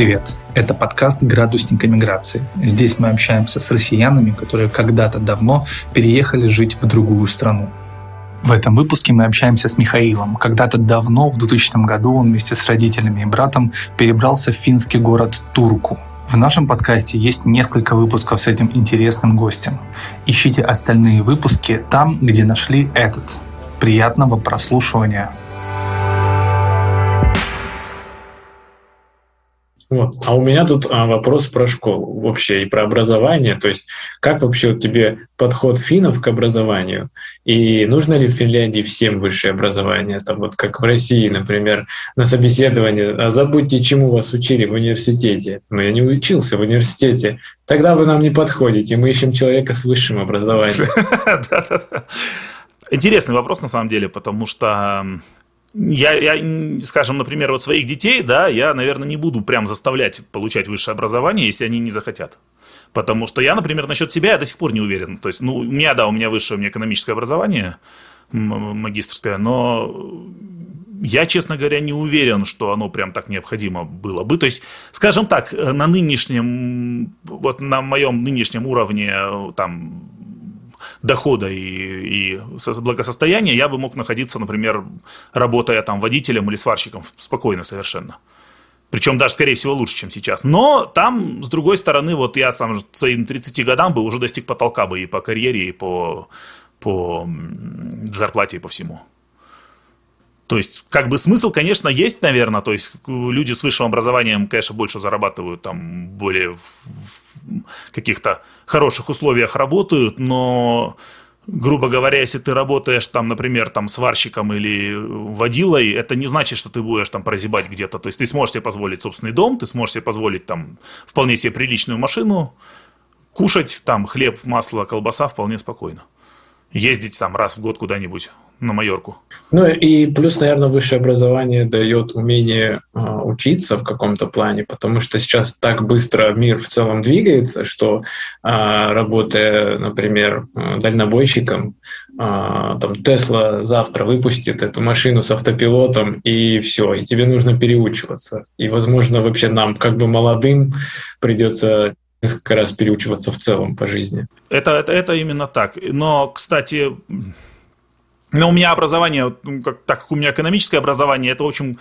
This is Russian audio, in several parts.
Привет! Это подкаст «Градусник эмиграции». Здесь мы общаемся с россиянами, которые когда-то давно переехали жить в другую страну. В этом выпуске мы общаемся с Михаилом. Когда-то давно, в 2000 году, он вместе с родителями и братом перебрался в финский город Турку. В нашем подкасте есть несколько выпусков с этим интересным гостем. Ищите остальные выпуски там, где нашли этот. Приятного прослушивания! Вот. А у меня тут а, вопрос про школу вообще и про образование. То есть как вообще тебе подход финнов к образованию? И нужно ли в Финляндии всем высшее образование? Там вот как в России, например, на собеседовании. А забудьте, чему вас учили в университете. Но я не учился в университете. Тогда вы нам не подходите. Мы ищем человека с высшим образованием. Интересный вопрос на самом деле, потому что я, я, скажем, например, вот своих детей, да, я, наверное, не буду прям заставлять получать высшее образование, если они не захотят. Потому что я, например, насчет себя я до сих пор не уверен. То есть, ну, у меня, да, у меня высшее, у меня экономическое образование, магистрское, но я, честно говоря, не уверен, что оно прям так необходимо было бы. То есть, скажем так, на нынешнем, вот на моем нынешнем уровне, там, дохода и, и благосостояния, я бы мог находиться, например, работая там водителем или сварщиком спокойно совершенно. Причем даже, скорее всего, лучше, чем сейчас. Но там, с другой стороны, вот я там своим 30 годам бы уже достиг потолка бы и по карьере, и по, по зарплате, и по всему. То есть, как бы смысл, конечно, есть, наверное. То есть, люди с высшим образованием, конечно, больше зарабатывают, там, более в, каких-то хороших условиях работают, но грубо говоря, если ты работаешь там, например, там сварщиком или водилой, это не значит, что ты будешь там прозябать где-то. То есть ты сможешь себе позволить собственный дом, ты сможешь себе позволить там вполне себе приличную машину, кушать там хлеб, масло, колбаса вполне спокойно. Ездить там раз в год куда-нибудь на Майорку. Ну и плюс, наверное, высшее образование дает умение э, учиться в каком-то плане, потому что сейчас так быстро мир в целом двигается, что э, работая, например, дальнобойщиком, э, там Тесла завтра выпустит эту машину с автопилотом и все, и тебе нужно переучиваться. И, возможно, вообще нам, как бы молодым, придется несколько раз переучиваться в целом по жизни. Это, это, это именно так. Но, кстати, но у меня образование, ну, как, так как у меня экономическое образование, это, в общем,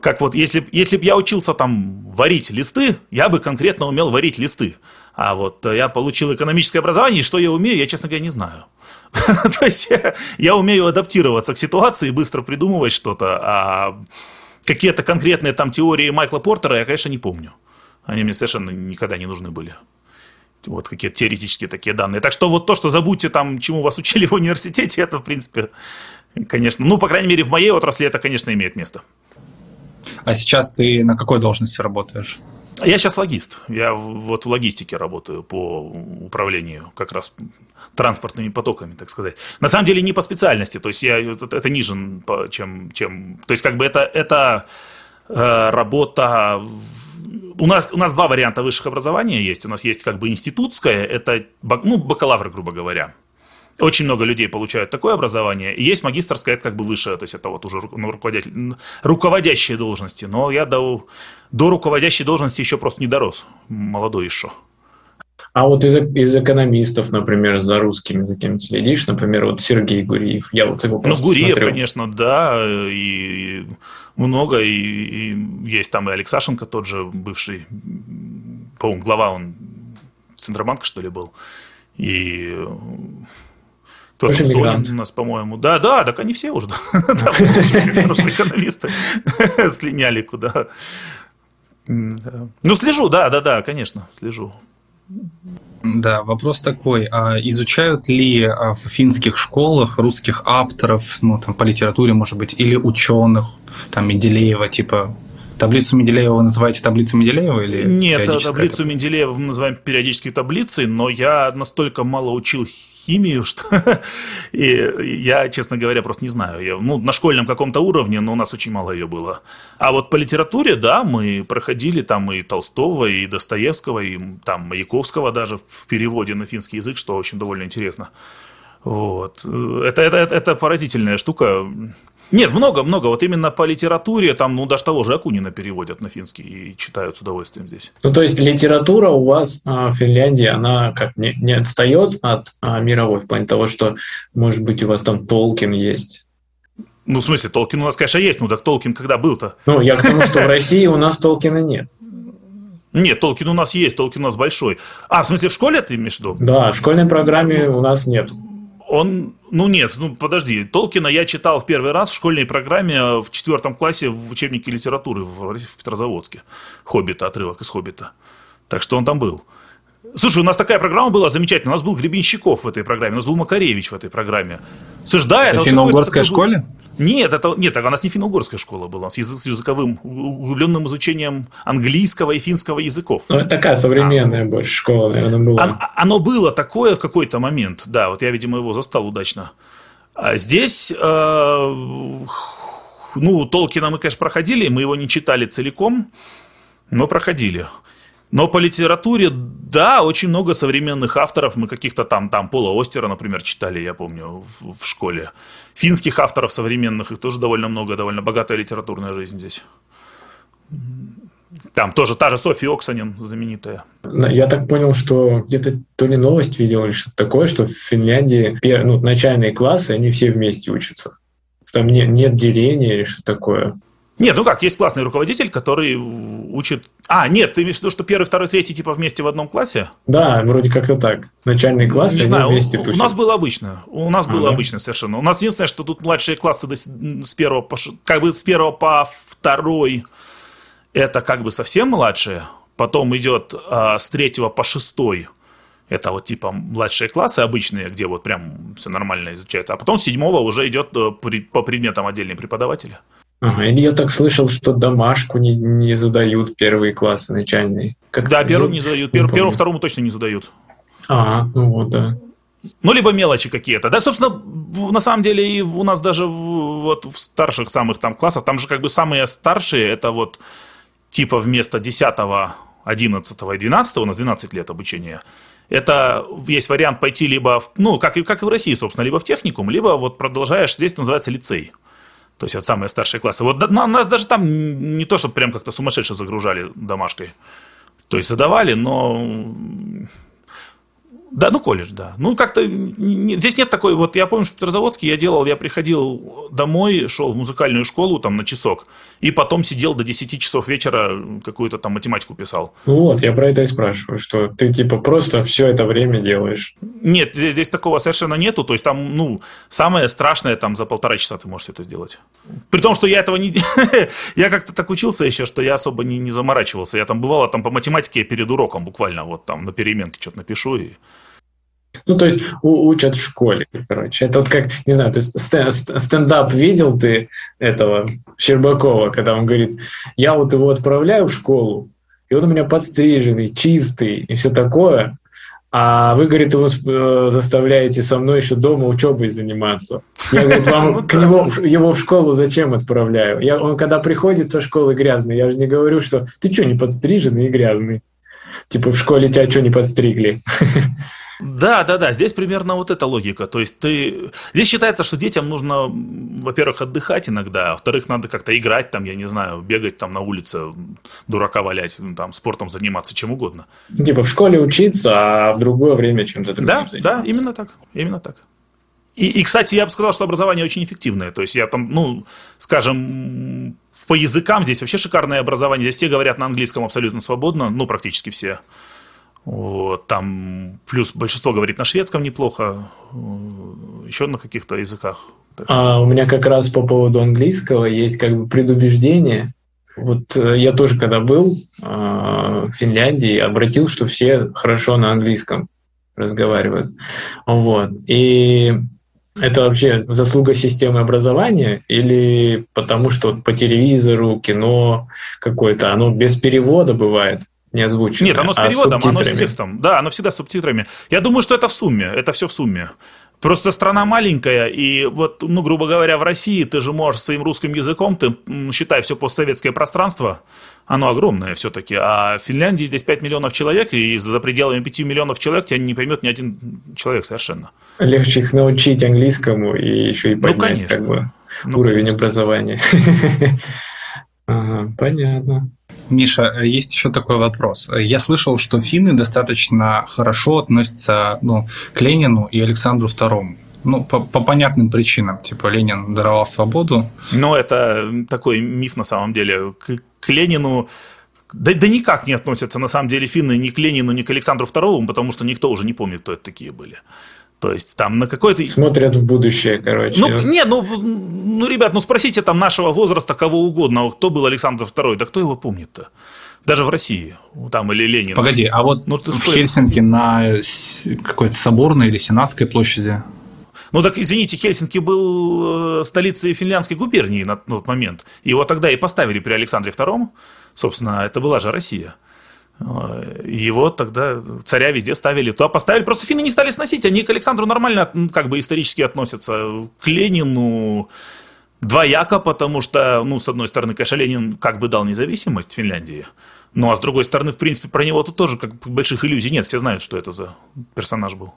как вот, если, если бы я учился там варить листы, я бы конкретно умел варить листы. А вот я получил экономическое образование, и что я умею, я, честно говоря, не знаю. То есть я, я умею адаптироваться к ситуации, быстро придумывать что-то, а какие-то конкретные там теории Майкла Портера я, конечно, не помню. Они мне совершенно никогда не нужны были вот какие-то теоретические такие данные. Так что вот то, что забудьте там, чему вас учили в университете, это, в принципе, конечно, ну, по крайней мере, в моей отрасли это, конечно, имеет место. А сейчас ты на какой должности работаешь? Я сейчас логист. Я вот в логистике работаю по управлению как раз транспортными потоками, так сказать. На самом деле не по специальности, то есть я, это, это ниже, чем, чем... То есть как бы это, это работа у нас, у нас два варианта высших образования есть. У нас есть как бы институтское, это ну, бакалавр, грубо говоря. Очень много людей получают такое образование. И есть магистрское, это как бы высшее, то есть это вот уже ну, руководитель, руководящие должности. Но я до, до руководящей должности еще просто не дорос. Молодой еще. А вот из, из экономистов, например, за русским языком следишь, например, вот Сергей Гуриев, я вот его Ну, Гуриев, смотрю. конечно, да, и много, и, и есть там и Алексашенко тот же, бывший, по-моему, глава он Центробанка, что ли, был, и тот же Сонин у нас, по-моему. Да, да, так они все уже. Хорошие экономисты слиняли куда. Ну, слежу, да, да, да, конечно, слежу. Да, вопрос такой, а изучают ли а, в финских школах русских авторов, ну, там, по литературе, может быть, или ученых, там, Менделеева, типа, Таблицу Менделеева вы называете таблицей Менделеева или Нет, таблицу Менделеева мы называем периодической таблицей, но я настолько мало учил химию, что и я, честно говоря, просто не знаю. Я, ну, на школьном каком-то уровне, но у нас очень мало ее было. А вот по литературе, да, мы проходили там и Толстого, и Достоевского, и там Маяковского даже в переводе на финский язык, что очень довольно интересно. Вот. Это, это, это поразительная штука. Нет, много-много. Вот именно по литературе, там, ну, даже того же Акунина переводят на финский и читают с удовольствием здесь. Ну, то есть литература у вас а, в Финляндии, она как не, не отстает от а, мировой в плане того, что, может быть, у вас там Толкин есть? Ну, в смысле, Толкин у нас, конечно, есть. Ну, так Толкин когда был-то? Ну, я к тому, что в России у нас Толкина нет. Нет, Толкин у нас есть, Толкин у нас большой. А, в смысле, в школе ты имеешь в виду? Да, в школьной программе у нас нет. Он, ну нет, ну подожди, Толкина я читал в первый раз в школьной программе в четвертом классе в учебнике литературы в, в Петрозаводске. Хоббита, отрывок из Хоббита. Так что он там был. Слушай, у нас такая программа была замечательная. У нас был Гребенщиков в этой программе, у нас был Макаревич в этой программе. Слушай, да, это, это в финно-угорской школе? Нет, это, нет, у нас не финно-угорская школа была, у нас язык, с языковым, углубленным изучением английского и финского языков. Ну, это такая современная а. больше школа, наверное, была. Оно, оно было такое в какой-то момент, да, вот я, видимо, его застал удачно. А здесь, э, ну, Толкина мы, конечно, проходили, мы его не читали целиком, но проходили. Но по литературе, да, очень много современных авторов. Мы каких-то там, там Пола Остера, например, читали, я помню, в, в школе. Финских авторов современных, их тоже довольно много, довольно богатая литературная жизнь здесь. Там тоже та же Софья Оксанин знаменитая. Я так понял, что где-то то ли новость видел, или что-то такое, что в Финляндии ну, начальные классы, они все вместе учатся. Там нет, нет деления или что такое. Нет, ну как, есть классный руководитель, который учит... А, нет, ты имеешь в виду, что первый, второй, третий типа вместе в одном классе? Да, вроде как-то так. Начальный класс, Не знаю, вместе у, у нас было обычно. У нас а, было да? обычно совершенно. У нас единственное, что тут младшие классы с первого по, как бы с первого по второй это как бы совсем младшие. Потом идет а, с третьего по шестой это вот типа младшие классы обычные, где вот прям все нормально изучается. А потом с седьмого уже идет э, по предметам отдельные преподаватели. Ага, или я так слышал, что домашку не, не задают первые классы начальные. Как да, первым не задают. Пер, первому, второму точно не задают. А, ну вот, да. Ну, либо мелочи какие-то. Да, собственно, на самом деле и у нас даже в, вот в старших самых там классах, там же как бы самые старшие, это вот типа вместо 10, 11 и 12, у нас 12 лет обучения, это есть вариант пойти либо, в, ну, как, как и в России, собственно, либо в техникум, либо вот продолжаешь, здесь называется лицей. То есть это самые старшие классы. Вот на, нас даже там не то, что прям как-то сумасшедше загружали домашкой. То есть задавали, но да, ну колледж, да. Ну как-то здесь нет такой, вот я помню, что в Петрозаводске я делал, я приходил домой, шел в музыкальную школу там на часок, и потом сидел до 10 часов вечера, какую-то там математику писал. Ну вот, я про это и спрашиваю, что ты типа просто все это время делаешь. Нет, здесь, здесь такого совершенно нету, то есть там, ну, самое страшное там за полтора часа ты можешь это сделать. При том, что я этого не... я как-то так учился еще, что я особо не, не заморачивался. Я там бывало там по математике перед уроком буквально вот там на переменке что-то напишу и ну, то есть у, учат в школе, короче. Это вот как, не знаю, то есть стендап видел ты этого Щербакова, когда он говорит, я вот его отправляю в школу, и он у меня подстриженный, чистый и все такое, а вы, говорит, его э, заставляете со мной еще дома учебой заниматься. Я, говорит, вам ну к нему, его в школу зачем отправляю? Я, он когда приходит со школы грязный, я же не говорю, что ты что, не подстриженный и грязный? Типа в школе тебя что, не подстригли? Да, да, да, здесь примерно вот эта логика. То есть ты... Здесь считается, что детям нужно, во-первых, отдыхать иногда, а во-вторых, надо как-то играть, там, я не знаю, бегать там на улице, дурака валять, там, спортом заниматься, чем угодно. Типа в школе учиться, а в другое время чем-то другим Да, заниматься. да, именно так, именно так. И, и, кстати, я бы сказал, что образование очень эффективное. То есть я там, ну, скажем, по языкам здесь вообще шикарное образование. Здесь все говорят на английском абсолютно свободно, ну, практически все. Вот, там плюс большинство говорит на шведском неплохо, еще на каких-то языках. А у меня как раз по поводу английского есть как бы предубеждение. Вот э, я тоже, когда был э, в Финляндии, обратил, что все хорошо на английском разговаривают. Вот. И это вообще заслуга системы образования или потому что по телевизору, кино какое-то, оно без перевода бывает? Не озвученное. Нет, оно с а переводом, а оно с текстом. Да, оно всегда с субтитрами. Я думаю, что это в сумме, это все в сумме. Просто страна маленькая, и вот, ну, грубо говоря, в России ты же можешь своим русским языком, ты считай все постсоветское пространство, оно огромное все-таки, а в Финляндии здесь 5 миллионов человек, и за пределами 5 миллионов человек тебя не поймет ни один человек совершенно. Легче их научить английскому и еще и ну, поднять, ну, конечно. как бы. ну, уровень конечно. образования. Понятно. Миша, есть еще такой вопрос. Я слышал, что финны достаточно хорошо относятся ну, к Ленину и Александру II. Ну, по, по понятным причинам. Типа Ленин даровал свободу. Ну, это такой миф на самом деле. К, к Ленину да, да никак не относятся на самом деле финны ни к Ленину, ни к Александру II, потому что никто уже не помнит, кто это такие были. То есть там на какой-то... Смотрят в будущее, короче. Ну, не, ну, ну, ребят, ну спросите там нашего возраста кого угодно, кто был Александр II, да кто его помнит-то? Даже в России, там или Ленин. Погоди, а вот ну, в Хельсинки на какой-то соборной или сенатской площади ну так, извините, Хельсинки был э, столицей финляндской губернии на тот момент. Его тогда и поставили при Александре II. Собственно, это была же Россия. Э, его тогда царя везде ставили. Туда поставили, просто финны не стали сносить. Они к Александру нормально как бы исторически относятся. К Ленину двояко, потому что, ну, с одной стороны, конечно, Ленин как бы дал независимость Финляндии. Ну, а с другой стороны, в принципе, про него тут тоже как больших иллюзий нет. Все знают, что это за персонаж был.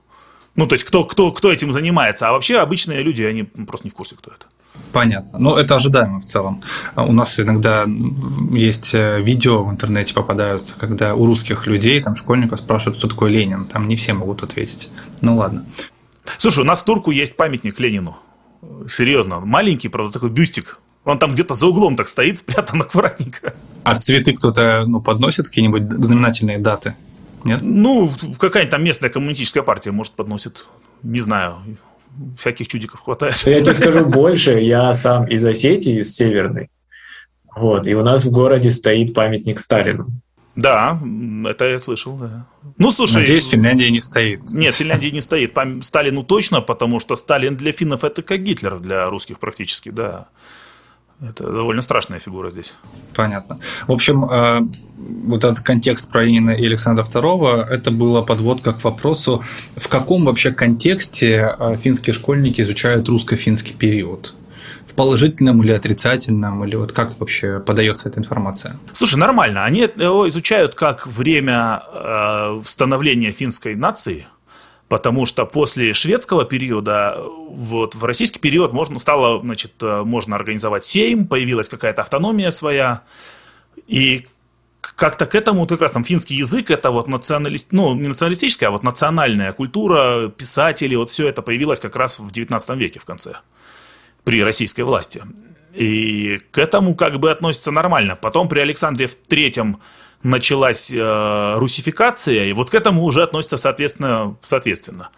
Ну, то есть, кто, кто, кто этим занимается. А вообще обычные люди, они просто не в курсе, кто это. Понятно. Но это ожидаемо в целом. У нас иногда есть э, видео в интернете попадаются, когда у русских людей, там, школьников спрашивают, кто такой Ленин. Там не все могут ответить. Ну, ладно. Слушай, у нас в Турку есть памятник Ленину. Серьезно. Маленький, правда, такой бюстик. Он там где-то за углом так стоит, спрятан аккуратненько. А цветы кто-то ну, подносит, какие-нибудь знаменательные даты? Нет? Ну, какая-нибудь там местная коммунистическая партия, может, подносит. Не знаю. Всяких чудиков хватает. Я тебе скажу больше. Я сам из Осетии, из Северной. Вот. И у нас в городе стоит памятник Сталину. Да, это я слышал, да. Ну, слушай... Надеюсь, Финляндия не стоит. Нет, Финляндия не стоит. Сталину точно, потому что Сталин для финнов это как Гитлер для русских практически, да. Это довольно страшная фигура здесь. Понятно. В общем, э, вот этот контекст про Ленина и Александра II, это была подводка к вопросу, в каком вообще контексте э, финские школьники изучают русско-финский период? В положительном или отрицательном, или вот как вообще подается эта информация? Слушай, нормально. Они его изучают как время э, становления финской нации – потому что после шведского периода, вот в российский период можно, стало, значит, э, можно организовать сейм, появилась какая-то автономия своя, и как-то к этому как раз там финский язык, это вот националист, ну, не националистическая, а вот национальная культура, писатели, вот все это появилось как раз в 19 веке в конце, при российской власти. И к этому как бы относится нормально. Потом при Александре в третьем началась э, русификация, и вот к этому уже относится соответственно. соответственно.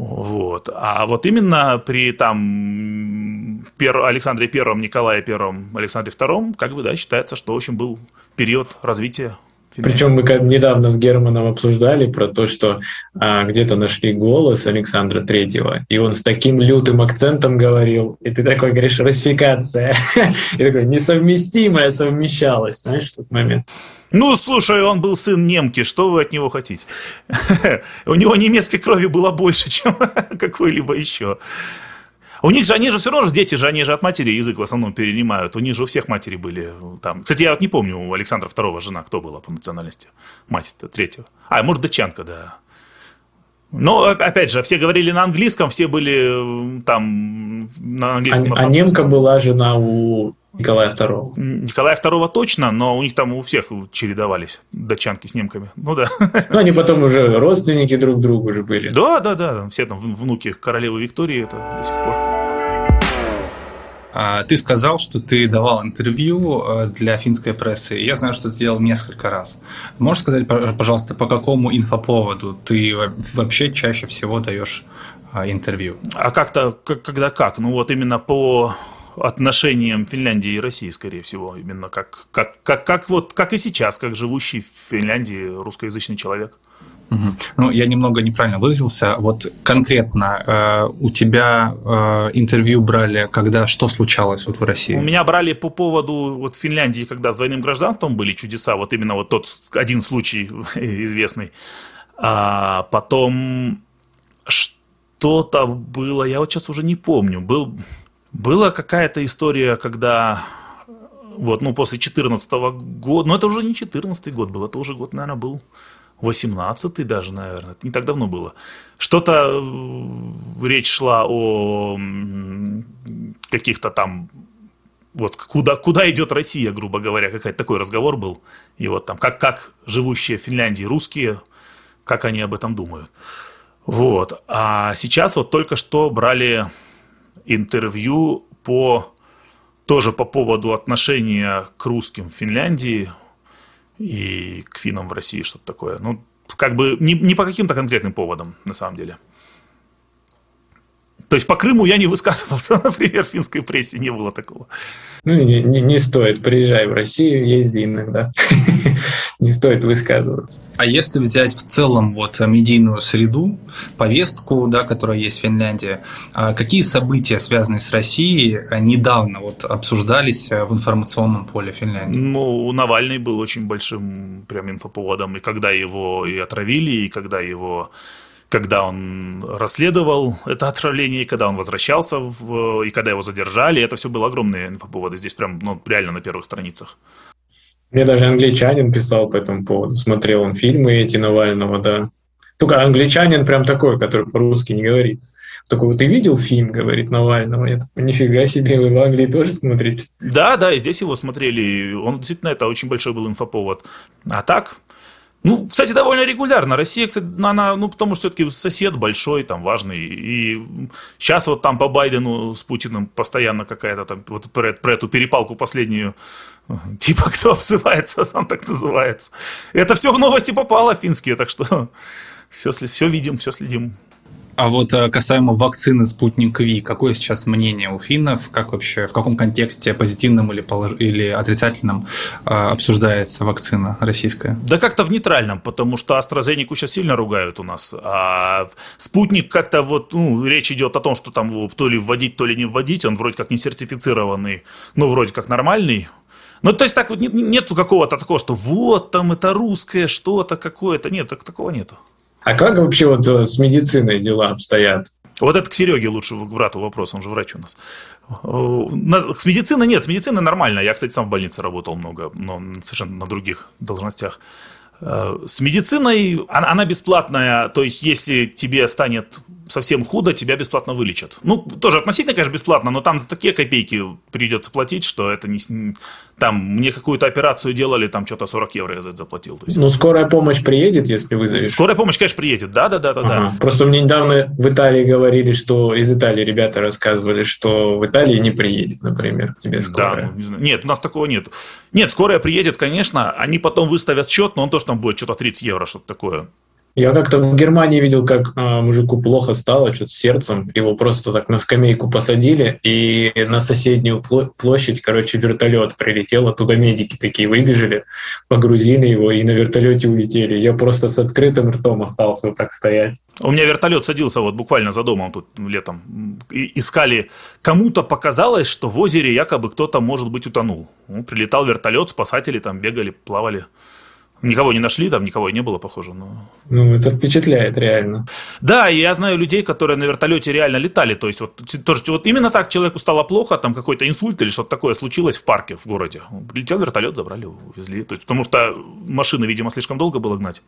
Вот. А вот именно при там Пер... Александре Первом, Николае Первом, Александре Втором, как бы, да, считается, что, в общем, был период развития причем мы недавно с Германом обсуждали про то, что а, где-то нашли голос Александра Третьего, и он с таким лютым акцентом говорил, и ты такой говоришь, расификация, и такой несовместимая совмещалась, знаешь, в тот момент. Ну, слушай, он был сын немки, что вы от него хотите? У него немецкой крови было больше, чем какой-либо еще. У них же, они же все равно же, дети же, они же от матери язык в основном перенимают. У них же у всех матери были там. Кстати, я вот не помню, у Александра II жена кто была по национальности? Мать-то третьего. А, может, датчанка, да. Но, опять же, все говорили на английском, все были там на английском. А, а немка была жена у Николая II. Николая II точно, но у них там у всех чередовались датчанки с немками. Ну да. Ну они потом уже родственники друг другу уже были. Да, да, да. Все там внуки королевы Виктории это до сих пор. А, ты сказал, что ты давал интервью э, для финской прессы. Я знаю, что ты делал несколько раз. Можешь сказать, пожалуйста, по какому инфоповоду ты вообще чаще всего даешь а, интервью? А как-то, когда как? Ну вот именно по отношениям Финляндии и России, скорее всего, именно как, как, как, как, вот, как и сейчас, как живущий в Финляндии русскоязычный человек. Угу. Ну, я немного неправильно выразился. Вот конкретно э, у тебя э, интервью брали, когда что случалось вот в России? У меня брали по поводу вот Финляндии, когда с двойным гражданством были чудеса, вот именно вот тот один случай известный. А потом что-то было, я вот сейчас уже не помню, был была какая-то история, когда вот, ну, после 2014 года, ну, это уже не 14 год был, это уже год, наверное, был 18 даже, наверное, это не так давно было. Что-то речь шла о каких-то там вот куда, куда идет Россия, грубо говоря, какой-то такой разговор был. И вот там, как, как живущие в Финляндии русские, как они об этом думают. Вот. А сейчас вот только что брали интервью по тоже по поводу отношения к русским в Финляндии и к финнам в России, что-то такое. Ну, как бы не, не по каким-то конкретным поводам, на самом деле. То есть по Крыму я не высказывался, например, в финской прессе не было такого. Ну, не, не, не стоит. Приезжай в Россию, езди иногда. не стоит высказываться. А если взять в целом вот медийную среду, повестку, да, которая есть в Финляндии, а какие события, связанные с Россией, недавно вот обсуждались в информационном поле Финляндии? Ну, Навальный был очень большим прям инфоповодом, и когда его и отравили, и когда его когда он расследовал это отравление, и когда он возвращался, в, и когда его задержали. Это все было огромные инфоповоды. Здесь прям ну, реально на первых страницах. Мне даже англичанин писал по этому поводу. Смотрел он фильмы эти Навального, да. Только англичанин прям такой, который по-русски не говорит. Такой, ты видел фильм, говорит Навального? Я такой, нифига себе, вы в Англии тоже смотрите? Да, да, и здесь его смотрели. Он действительно, это очень большой был инфоповод. А так, ну, кстати, довольно регулярно. Россия, кстати, она, ну, потому что все-таки сосед большой, там, важный. И сейчас вот там по Байдену с Путиным постоянно какая-то там, вот про, про эту перепалку последнюю, типа, кто обзывается, там так называется. Это все в новости попало финские, так что все, все видим, все следим. А вот э, касаемо вакцины «Спутник Ви», какое сейчас мнение у финнов? Как вообще, в каком контексте, позитивном или, полож... или отрицательном, э, обсуждается вакцина российская? Да как-то в нейтральном, потому что AstraZeneca сейчас сильно ругают у нас. А «Спутник» как-то вот, ну, речь идет о том, что там то ли вводить, то ли не вводить. Он вроде как не сертифицированный, ну, вроде как нормальный. Ну, то есть так вот нет, нету какого-то такого, что вот там это русское что-то какое-то. Нет, так, такого нету. А как вообще вот э, с медициной дела обстоят? Вот это к Сереге лучше, к брату вопрос, он же врач у нас. С медициной нет, с медициной нормально. Я, кстати, сам в больнице работал много, но совершенно на других должностях. Э, с медициной она бесплатная, то есть если тебе станет совсем худо, тебя бесплатно вылечат. Ну, тоже относительно, конечно, бесплатно, но там за такие копейки придется платить, что это не... Там мне какую-то операцию делали, там что-то 40 евро я за это заплатил. То есть... Ну, скорая помощь приедет, если вызовешь? Скорая помощь, конечно, приедет, да-да-да. ага. да. Просто мне недавно в Италии говорили, что из Италии ребята рассказывали, что в Италии не приедет, например, тебе скорая. Да, ну, не знаю. Нет, у нас такого нет. Нет, скорая приедет, конечно, они потом выставят счет, но он тоже там будет что-то 30 евро, что-то такое. Я как-то в Германии видел, как а, мужику плохо стало, что-то с сердцем. Его просто так на скамейку посадили, и на соседнюю площадь, короче, вертолет прилетел, оттуда медики такие выбежали, погрузили его и на вертолете улетели. Я просто с открытым ртом остался вот так стоять. У меня вертолет садился вот буквально за домом тут летом. И искали, кому-то показалось, что в озере якобы кто-то, может быть, утонул. Ну, прилетал вертолет, спасатели там бегали, плавали. Никого не нашли, там никого и не было, похоже. Но... Ну, это впечатляет реально. Да, и я знаю людей, которые на вертолете реально летали. То есть, вот, тоже, вот именно так человеку стало плохо, там какой-то инсульт или что-то такое случилось в парке в городе. Прилетел вертолет, забрали, увезли. То есть, потому что машины, видимо, слишком долго было гнать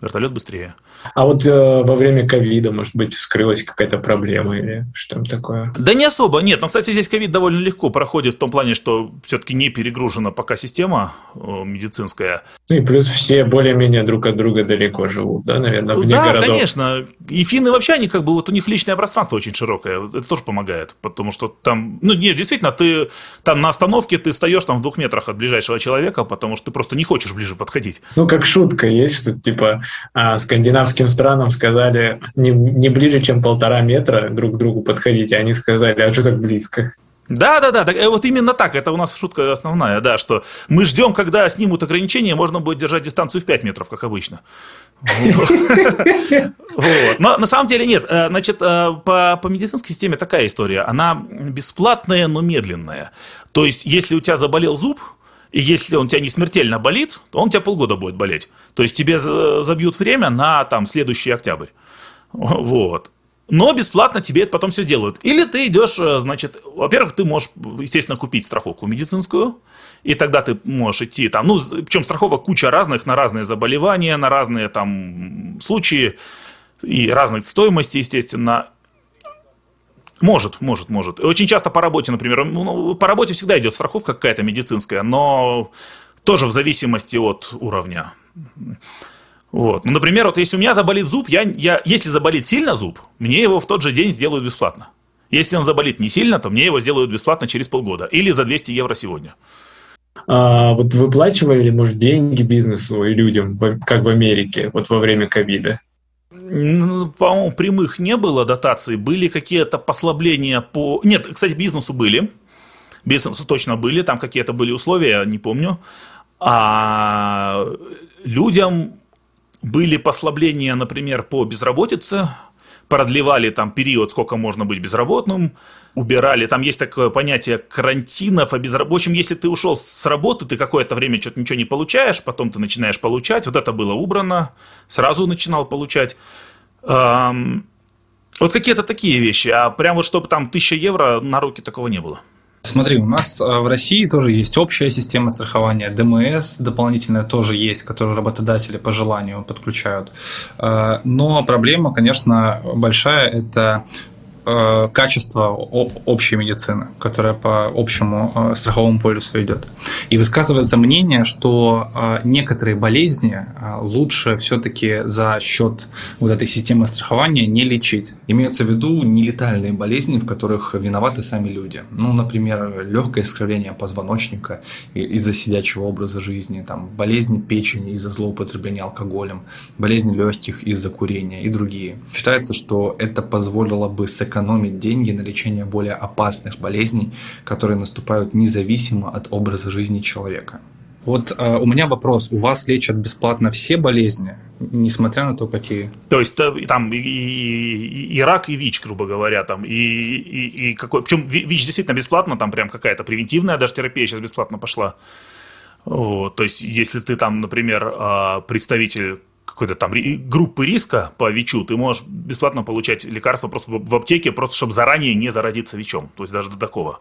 вертолет быстрее. А вот э, во время ковида, может быть, вскрылась какая-то проблема или что там такое? Да не особо, нет. Но, кстати, здесь ковид довольно легко проходит в том плане, что все-таки не перегружена пока система э, медицинская. Ну и плюс все более-менее друг от друга далеко живут, да, наверное, вне да, городов. конечно. И финны вообще, они как бы, вот у них личное пространство очень широкое. Это тоже помогает, потому что там, ну нет, действительно, ты там на остановке ты стоишь там в двух метрах от ближайшего человека, потому что ты просто не хочешь ближе подходить. Ну, как шутка есть, что типа а, скандинавским странам сказали не, не ближе, чем полтора метра друг к другу подходить, они сказали, а что так близко? Да, да, да, вот именно так, это у нас шутка основная, да, что мы ждем, когда снимут ограничения, можно будет держать дистанцию в 5 метров, как обычно. Но на самом деле нет, э, значит, э, по медицинской системе такая история, она бесплатная, но медленная. То есть, если у тебя заболел зуб, и если он тебя не смертельно болит, то он тебя полгода будет болеть. То есть тебе забьют время на там, следующий октябрь. Вот. но бесплатно тебе это потом все сделают. Или ты идешь, э, значит, во-первых, ты можешь, естественно, купить страховку медицинскую, и тогда ты можешь идти там, ну, причем страховок куча разных на разные заболевания, на разные там случаи и разной стоимости, естественно. Может, может, может. Очень часто по работе, например, ну, по работе всегда идет страховка какая-то медицинская, но тоже в зависимости от уровня. Вот. Ну, например, вот если у меня заболит зуб, я, я, если заболит сильно зуб, мне его в тот же день сделают бесплатно. Если он заболит не сильно, то мне его сделают бесплатно через полгода. Или за 200 евро сегодня. А, вот выплачивали, может, деньги бизнесу и людям, как в Америке, вот во время ковида? Ну, по-моему, прямых не было дотаций. Были какие-то послабления по... Нет, кстати, бизнесу были. Бизнесу точно были. Там какие-то были условия, не помню. А людям были послабления, например, по безработице, продлевали там период, сколько можно быть безработным, убирали, там есть такое понятие карантинов, а безраб... в общем, если ты ушел с работы, ты какое-то время что-то ничего не получаешь, потом ты начинаешь получать, вот это было убрано, сразу начинал получать. Эм... Вот какие-то такие вещи, а прям вот чтобы там тысяча евро на руки такого не было. Смотри, у нас э, в России тоже есть общая система страхования, ДМС дополнительная тоже есть, которую работодатели по желанию подключают. Э, но проблема, конечно, большая – это качество общей медицины, которая по общему э, страховому полюсу идет. И высказывается мнение, что э, некоторые болезни лучше все-таки за счет вот этой системы страхования не лечить. Имеются в виду нелетальные болезни, в которых виноваты сами люди. Ну, например, легкое искривление позвоночника из-за сидячего образа жизни, там, болезни печени из-за злоупотребления алкоголем, болезни легких из-за курения и другие. Считается, что это позволило бы сэкономить сэкономить деньги на лечение более опасных болезней, которые наступают независимо от образа жизни человека. Вот э, у меня вопрос. У вас лечат бесплатно все болезни, несмотря на то, какие? То есть там и, и, и рак, и ВИЧ, грубо говоря, там, и, и, и какой... Причем ВИЧ действительно бесплатно, там прям какая-то превентивная даже терапия сейчас бесплатно пошла. Вот, то есть, если ты там, например, а, представитель какой-то там группы риска по ВИЧу, ты можешь бесплатно получать лекарства просто в аптеке, просто чтобы заранее не заразиться ВИЧом. То есть даже до такого.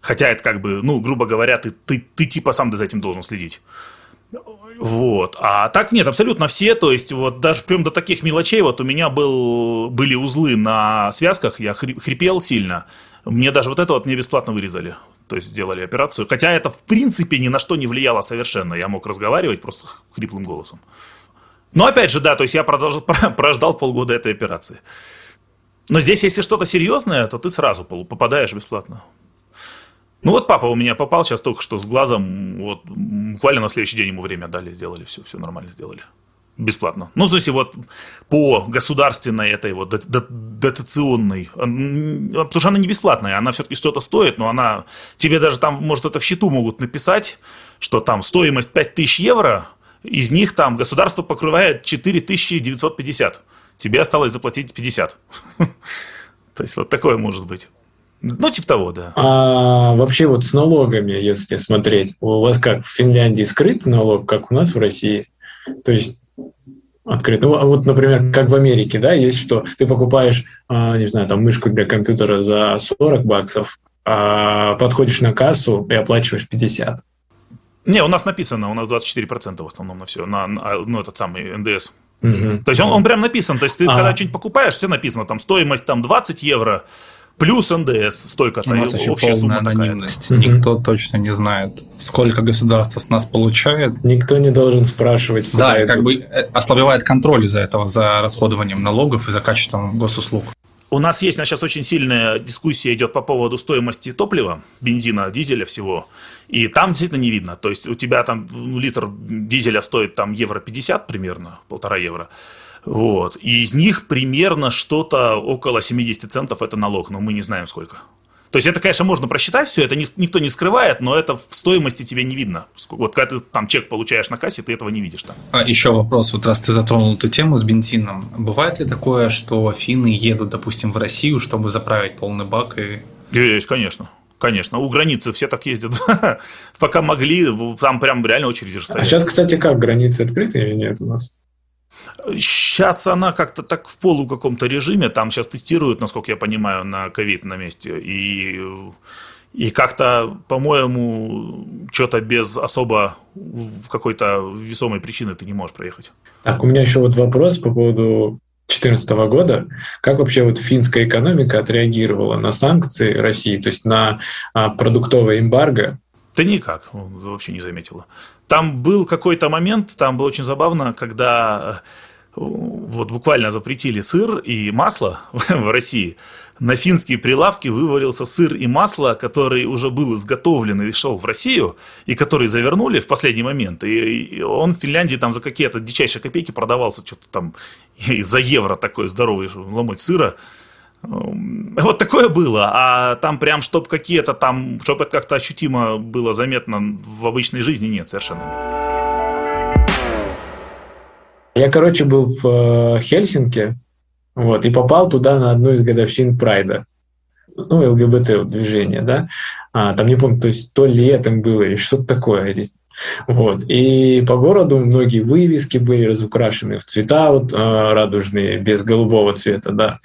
Хотя это как бы, ну, грубо говоря, ты, ты, ты типа сам за этим должен следить. Вот. А так нет, абсолютно все. То есть, вот даже прям до таких мелочей. Вот у меня был, были узлы на связках, я хрипел сильно. Мне даже вот это вот мне бесплатно вырезали. То есть сделали операцию. Хотя это в принципе ни на что не влияло совершенно. Я мог разговаривать просто хриплым голосом. Но опять же, да, то есть я продолжил, прождал полгода этой операции. Но здесь, если что-то серьезное, то ты сразу попадаешь бесплатно. Ну вот папа у меня попал сейчас только что с глазом, вот буквально на следующий день ему время дали, сделали все, все нормально сделали. Бесплатно. Ну, в смысле, вот по государственной этой вот дотационной, потому что она не бесплатная, она все-таки что-то стоит, но она, тебе даже там, может, это в счету могут написать, что там стоимость 5000 евро – из них там государство покрывает 4950. Тебе осталось заплатить 50. То есть вот такое может быть. Ну, типа того, да. А вообще вот с налогами, если смотреть, у вас как в Финляндии скрытый налог, как у нас в России? То есть открыто. Ну, а вот, например, как в Америке, да, есть, что ты покупаешь, а, не знаю, там мышку для компьютера за 40 баксов, а подходишь на кассу и оплачиваешь 50. Не, у нас написано, у нас 24% в основном на все, на, на ну, этот самый НДС. Угу. То есть он, он прям написан, то есть ты а. когда что-нибудь покупаешь, все написано, там стоимость там 20 евро, плюс НДС столько-то. У нас еще общая полная анонимность. Угу. Никто точно не знает, сколько государство с нас получает. Никто не должен спрашивать. Да, идут. как бы э, ослабевает контроль из-за этого, за расходованием налогов и за качеством госуслуг. У нас есть, сейчас очень сильная дискуссия идет по поводу стоимости топлива, бензина, дизеля всего. И там действительно не видно. То есть у тебя там ну, литр дизеля стоит там евро 50 примерно, полтора евро. Вот. И из них примерно что-то около 70 центов это налог, но мы не знаем сколько. То есть это, конечно, можно просчитать все, это никто не скрывает, но это в стоимости тебе не видно. Вот когда ты там чек получаешь на кассе, ты этого не видишь там. А еще вопрос, вот раз ты затронул эту тему с бензином, бывает ли такое, что финны едут, допустим, в Россию, чтобы заправить полный бак и... Есть, конечно. Конечно, у границы все так ездят. Пока могли, там прям реально очереди стоят. А сейчас, кстати, как, границы открыты или нет у нас? Сейчас она как-то так в полу каком-то режиме, там сейчас тестируют, насколько я понимаю, на ковид на месте, и, и как-то, по-моему, что-то без особо какой-то весомой причины ты не можешь проехать. Так, у меня еще вот вопрос по поводу 2014 года. Как вообще вот финская экономика отреагировала на санкции России, то есть на а, продуктовое эмбарго? Да никак, вообще не заметила. Там был какой-то момент, там было очень забавно, когда э, вот буквально запретили сыр и масло в России. На финские прилавки вывалился сыр и масло, который уже был изготовлен и шел в Россию, и который завернули в последний момент. И он в Финляндии там за какие-то дичайшие копейки продавался, что-то там за евро такой здоровый ломоть сыра. Вот такое было, а там прям, чтобы какие-то там, чтобы это как-то ощутимо было заметно в обычной жизни, нет, совершенно нет. Я, короче, был в э, Хельсинки, вот, и попал туда на одну из годовщин Прайда, ну, ЛГБТ движение, да, а, там не помню, то есть то летом было или что-то такое, вот. И по городу многие вывески были разукрашены в цвета вот, а, радужные, без голубого цвета, да.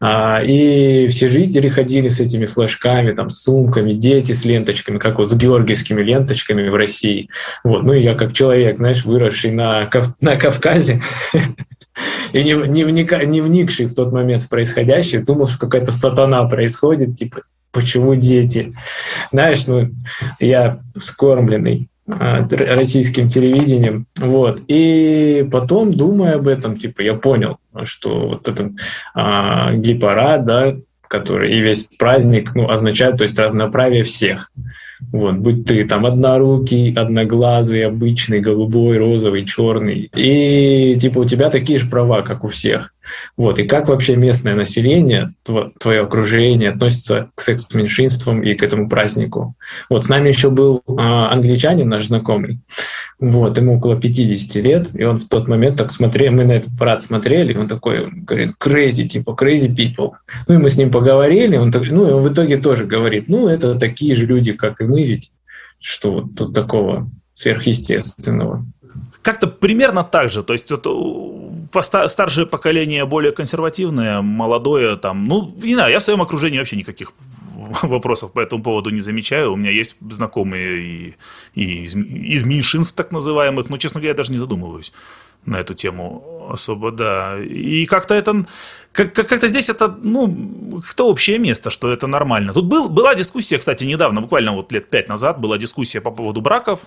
А, и все жители ходили с этими флажками, там, сумками, дети с ленточками, как вот с георгиевскими ленточками в России. Вот. Ну и я как человек, знаешь, выросший на, на Кавказе, и не, не, вника, не вникший в тот момент в происходящее, думал, что какая-то сатана происходит, типа, почему дети? Знаешь, ну, я вскормленный а, российским телевидением. Вот. И потом, думая об этом, типа, я понял, что вот этот а, гей-парад, да, который и весь праздник ну, означает, то есть равноправие всех. Вот, будь ты там однорукий, одноглазый, обычный, голубой, розовый, черный. И типа у тебя такие же права, как у всех. Вот. И как вообще местное население, твое окружение относится к секс-меньшинствам и к этому празднику? Вот с нами еще был а, англичанин, наш знакомый. Вот, ему около 50 лет, и он в тот момент так смотрел, мы на этот парад смотрели, он такой говорит, crazy, типа crazy people. Ну и мы с ним поговорили, он так, ну и он в итоге тоже говорит, ну это такие же люди, как и мы, ведь что вот тут такого сверхъестественного как-то примерно так же. То есть это, старшее поколение более консервативное, молодое там, ну, не знаю, я в своем окружении вообще никаких вопросов по этому поводу не замечаю. У меня есть знакомые и, и из, из меньшинств так называемых, но, честно говоря, я даже не задумываюсь на эту тему особо, да. И как-то это, как- как-то здесь это, ну, кто общее место, что это нормально. Тут был, была дискуссия, кстати, недавно, буквально вот лет пять назад, была дискуссия по поводу браков,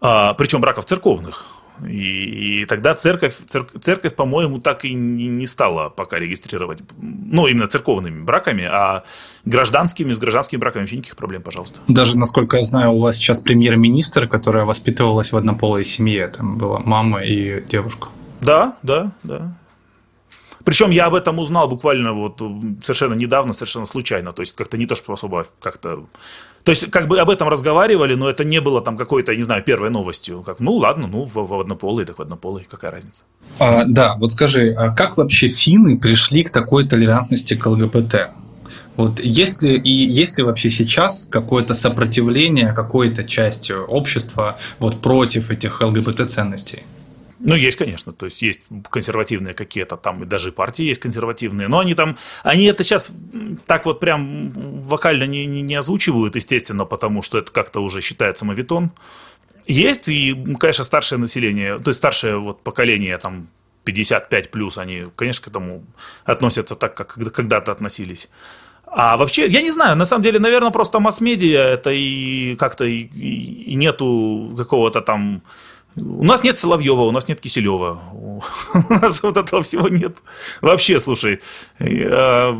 а, причем браков церковных. И, и тогда церковь, церковь, церковь, по-моему, так и не, не стала пока регистрировать, ну, именно церковными браками, а гражданскими, с гражданскими браками вообще никаких проблем, пожалуйста. Даже, насколько я знаю, у вас сейчас премьер-министр, которая воспитывалась в однополой семье, там была мама и девушка. Да, да, да. Причем я об этом узнал буквально вот совершенно недавно, совершенно случайно. То есть как-то не то, что особо как-то... То есть как бы об этом разговаривали, но это не было там какой-то, не знаю, первой новостью. Как, ну ладно, ну в, в однополый, так в однополый, какая разница. А, да, вот скажи, а как вообще финны пришли к такой толерантности к ЛГБТ? Вот есть ли, и есть ли вообще сейчас какое-то сопротивление какой-то части общества вот против этих ЛГБТ-ценностей? Ну, есть, конечно. То есть есть консервативные какие-то там, и даже партии есть консервативные. Но они там, они это сейчас так вот прям вокально не, не, не озвучивают, естественно, потому что это как-то уже считается мавитон. Есть, и, конечно, старшее население, то есть старшее вот поколение, там, 55 плюс, они, конечно, к этому относятся так, как когда-то относились. А вообще, я не знаю, на самом деле, наверное, просто масс-медиа это и как-то и, и, нету какого-то там у нас нет Соловьева, у нас нет Киселева. У нас вот этого всего нет. Вообще, слушай, э,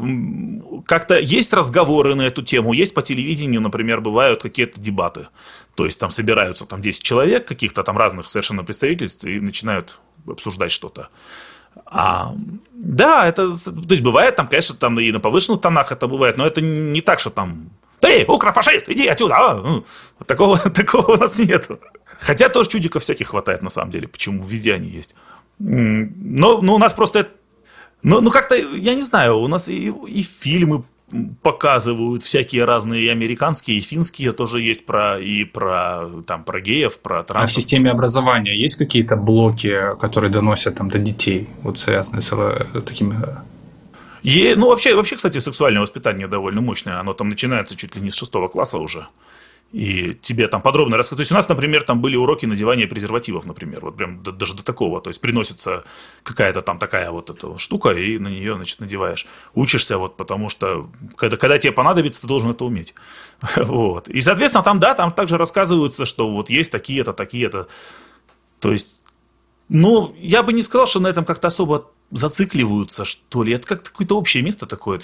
как-то есть разговоры на эту тему, есть по телевидению, например, бывают какие-то дебаты. То есть там собираются там 10 человек, каких-то там разных совершенно представительств, и начинают обсуждать что-то. А, да, это, то есть бывает там, конечно, там и на повышенных тонах это бывает, но это не так, что там ты, укрофашист, иди отсюда. А! Ну, такого, такого у нас нет. Хотя тоже чудиков всяких хватает на самом деле. Почему? Везде они есть. Но, но у нас просто... Ну, ну как-то, я не знаю, у нас и, и фильмы показывают всякие разные и американские, и финские тоже есть про и про там про геев, про транс. А в системе образования есть какие-то блоки, которые доносят там до детей, вот связанные с э, такими э, и, ну, вообще, вообще, кстати, сексуальное воспитание довольно мощное. Оно там начинается чуть ли не с шестого класса уже. И тебе там подробно рассказывают. То есть у нас, например, там были уроки надевания презервативов, например, вот прям до, даже до такого. То есть приносится какая-то там такая вот эта штука, и на нее, значит, надеваешь. Учишься вот потому что, когда, когда тебе понадобится, ты должен это уметь. Вот. И, соответственно, там, да, там также рассказывается, что вот есть такие-то, такие-то. То есть, ну, я бы не сказал, что на этом как-то особо зацикливаются, что ли. Это как-то какое-то общее место такое.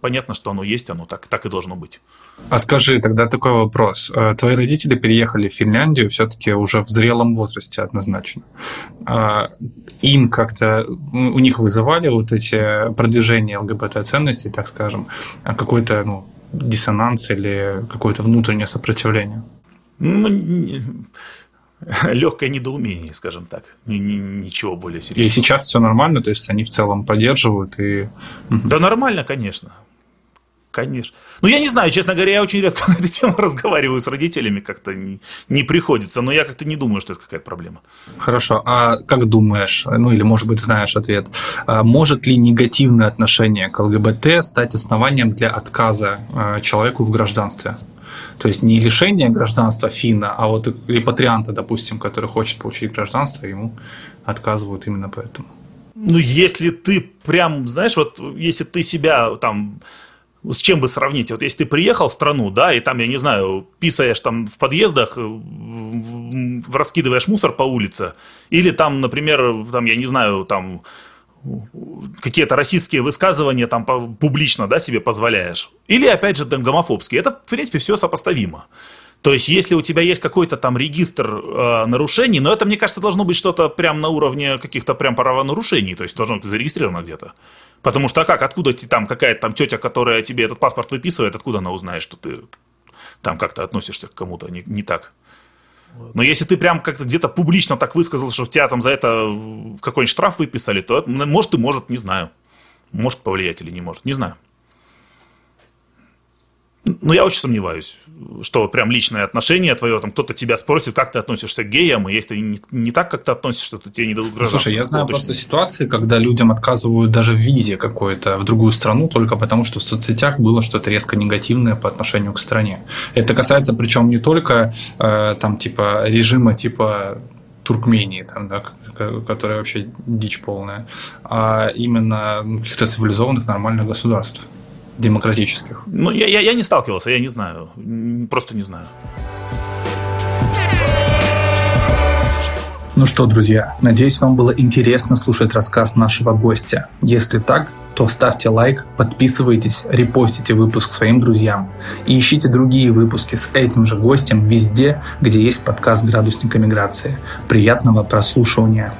Понятно, что оно есть, оно так, так и должно быть. А скажи, тогда такой вопрос. Э, твои родители переехали в Финляндию все-таки уже в зрелом возрасте однозначно. А им как-то, у них вызывали вот эти продвижения ЛГБТ-ценностей, так скажем, а какой-то ну, диссонанс или какое-то внутреннее сопротивление? Ну, легкое недоумение, скажем так. Ничего более серьезного. И сейчас все нормально, то есть они в целом поддерживают и... Да нормально, конечно. Конечно. Ну, я не знаю, честно говоря, я очень редко на эту тему разговариваю с родителями, как-то не, не приходится, но я как-то не думаю, что это какая-то проблема. Хорошо, а как думаешь, ну или, может быть, знаешь ответ, а может ли негативное отношение к ЛГБТ стать основанием для отказа а, человеку в гражданстве? То есть не лишение гражданства финна, а вот репатрианта, допустим, который хочет получить гражданство, ему отказывают именно поэтому. Ну, если ты прям, знаешь, вот если ты себя там с чем бы сравнить? Вот если ты приехал в страну, да, и там, я не знаю, писаешь там в подъездах, раскидываешь мусор по улице, или там, например, там, я не знаю, там какие-то российские высказывания там публично да, себе позволяешь. Или, опять же, там, гомофобские. Это, в принципе, все сопоставимо. То есть, если у тебя есть какой-то там регистр э, нарушений, но это, мне кажется, должно быть что-то прям на уровне каких-то прям правонарушений, то есть должно быть зарегистрировано где-то. Потому что а как, откуда там какая-то там тетя, которая тебе этот паспорт выписывает, откуда она узнает, что ты там как-то относишься к кому-то не, не так? Но если ты прям как-то где-то публично так высказал, что тебя там за это какой-нибудь штраф выписали, то это, может и может, не знаю. Может повлиять или не может, не знаю. Ну, я очень сомневаюсь, что прям личное отношение твое, там кто-то тебя спросит, как ты относишься к геям, и если ты не, не так как-то относишься, то тебе не дадут гражданство. Слушай, я знаю просто ситуации, когда людям отказывают даже в визе какой-то в другую страну, только потому что в соцсетях было что-то резко негативное по отношению к стране. Это касается причем не только э, там типа режима типа Туркмении, там, да, которая вообще дичь полная, а именно каких-то цивилизованных нормальных государств демократических? Ну, я, я, я не сталкивался, я не знаю. Просто не знаю. Ну что, друзья, надеюсь, вам было интересно слушать рассказ нашего гостя. Если так, то ставьте лайк, подписывайтесь, репостите выпуск своим друзьям и ищите другие выпуски с этим же гостем везде, где есть подкаст «Градусник миграции». Приятного прослушивания!